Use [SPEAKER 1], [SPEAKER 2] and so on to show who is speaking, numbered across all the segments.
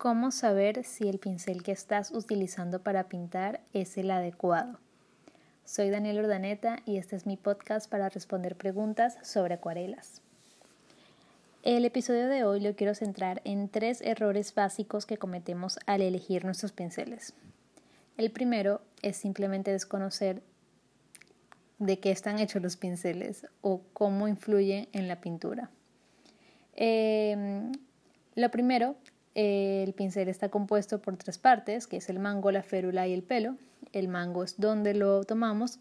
[SPEAKER 1] ¿Cómo saber si el pincel que estás utilizando para pintar es el adecuado? Soy Daniel Ordaneta y este es mi podcast para responder preguntas sobre acuarelas. El episodio de hoy lo quiero centrar en tres errores básicos que cometemos al elegir nuestros pinceles. El primero es simplemente desconocer de qué están hechos los pinceles o cómo influyen en la pintura. Em, lo primero el pincel está compuesto por tres partes, que es el mango, la férula y el pelo. El mango es donde lo tomamos,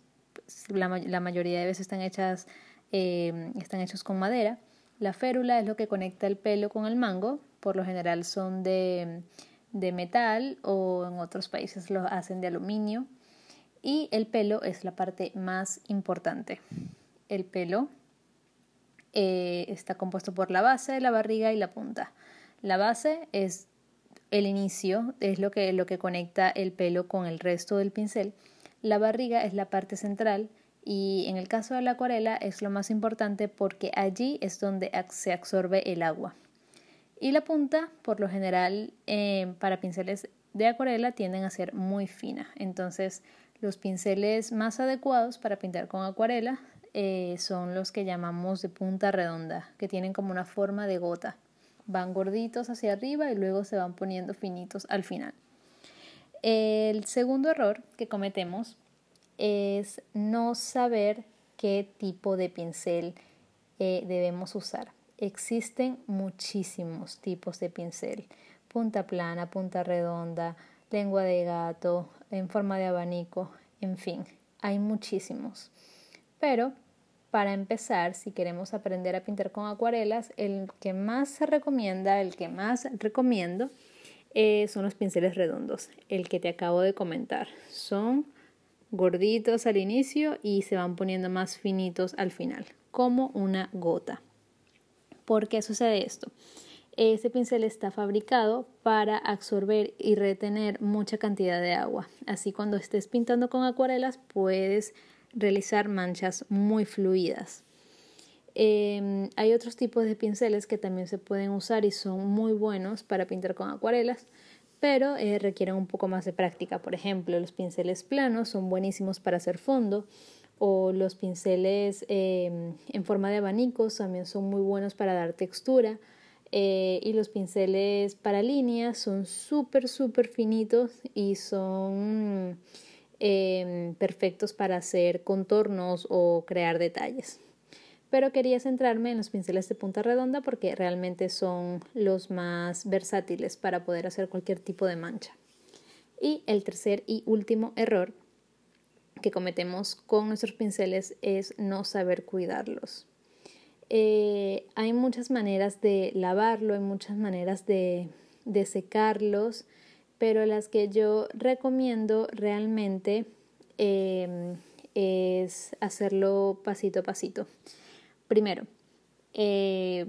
[SPEAKER 1] la, mayoría de veces están, hechas, eh, están hechos con madera. La férula es lo que conecta el pelo con el mango, por lo general son de, metal o en otros países lo hacen de aluminio. Y el pelo es la parte más importante. El pelo eh, está compuesto por la base, la barriga y la punta. La base es el inicio, es lo que, lo que conecta el pelo con el resto del pincel. La barriga es la parte central y en el caso de la acuarela es lo más importante porque allí es donde se absorbe el agua. Y la punta, por lo general, eh, para pinceles de acuarela tienden a ser muy fina. Entonces, los pinceles más adecuados para pintar con acuarela eh, son los que llamamos de punta redonda, que tienen como una forma de gota van gorditos hacia arriba y luego se van poniendo finitos al final. El segundo error que cometemos es no saber qué tipo de pincel eh, debemos usar. Existen muchísimos tipos de pincel. Punta plana, punta redonda, lengua de gato, en forma de abanico, en fin, hay muchísimos. Pero para empezar, si queremos aprender a pintar con acuarelas, el que más se recomienda, el que más recomiendo, eh, son los pinceles redondos, el que te acabo de comentar. Son gorditos al inicio y se van poniendo más finitos al final, como una gota. ¿Por qué sucede esto? Este pincel está fabricado para absorber y retener mucha cantidad de agua. Así cuando estés pintando con acuarelas puedes realizar manchas muy fluidas. Em, hay otros tipos de pinceles que también se pueden usar y son muy buenos para pintar con acuarelas, pero eh, requieren un poco más de práctica. Por ejemplo, los pinceles planos son buenísimos para hacer fondo o los pinceles em, en forma de abanicos también son muy buenos para dar textura. Eh, y los pinceles para líneas son súper, súper finitos y son Em, perfectos para hacer contornos o crear detalles. Pero quería centrarme en los pinceles de punta redonda porque realmente son los más versátiles para poder hacer cualquier tipo de mancha. Y el tercer y último error que cometemos con nuestros pinceles es no saber cuidarlos. Eh, hay muchas maneras de lavarlo, hay muchas maneras de, de secarlos pero las que yo recomiendo realmente em, es hacerlo pasito a pasito. Primero, eh,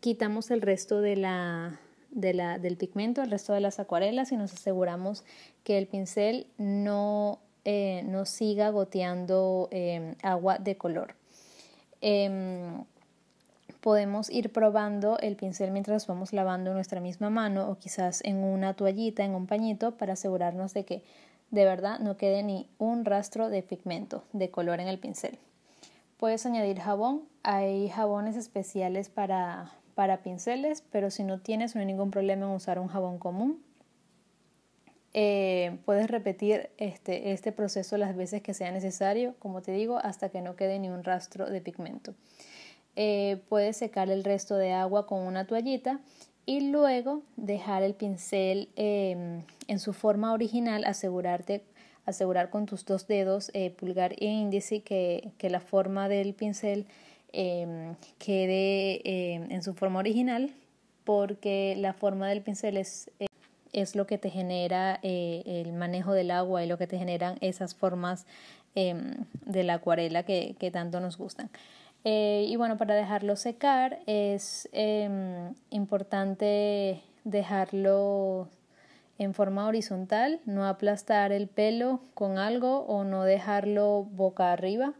[SPEAKER 1] quitamos el resto de la, del pigmento, el resto de las acuarelas y nos aseguramos que el pincel no, eh, no siga goteando em, agua de color. Em, podemos ir probando el pincel mientras vamos lavando nuestra misma mano o quizás en una toallita, en un pañito, para asegurarnos de que de verdad no quede ni un rastro de pigmento, de color en el pincel. Puedes añadir jabón, hay jabones especiales para, para pinceles, pero si no tienes no hay ningún problema en usar un jabón común. Eh, puedes repetir este, este proceso las veces que sea necesario, como te digo, hasta que no quede ni un rastro de pigmento. Eh, puedes secar el resto de agua con una toallita y luego dejar el pincel em, en su forma original, asegurarte, asegurar con tus dos dedos, eh, pulgar e índice, que, que, la forma del pincel em, quede em, en su forma original, porque la forma del pincel es, eh, es lo que te genera el manejo del agua y lo que te generan esas formas de la acuarela que, que tanto nos gustan. Eh, y bueno, para dejarlo secar es em, importante dejarlo en forma horizontal, no aplastar el pelo con algo o no dejarlo boca arriba,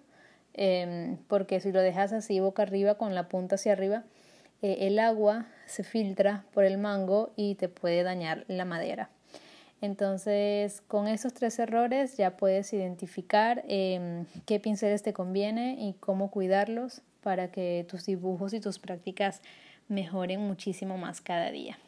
[SPEAKER 1] em, porque si lo dejas así boca arriba con la punta hacia arriba, eh, el agua se filtra por el mango y te puede dañar la madera. Entonces, con esos tres errores ya puedes identificar em, qué pinceles te conviene y cómo cuidarlos para que tus dibujos y tus prácticas mejoren muchísimo más cada día.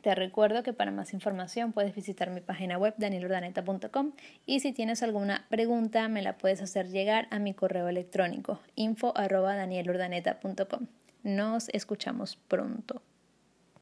[SPEAKER 1] Te recuerdo que para más información puedes visitar mi página web danielordaneta.com y si tienes alguna pregunta me la puedes hacer llegar a mi correo electrónico info Nos escuchamos pronto.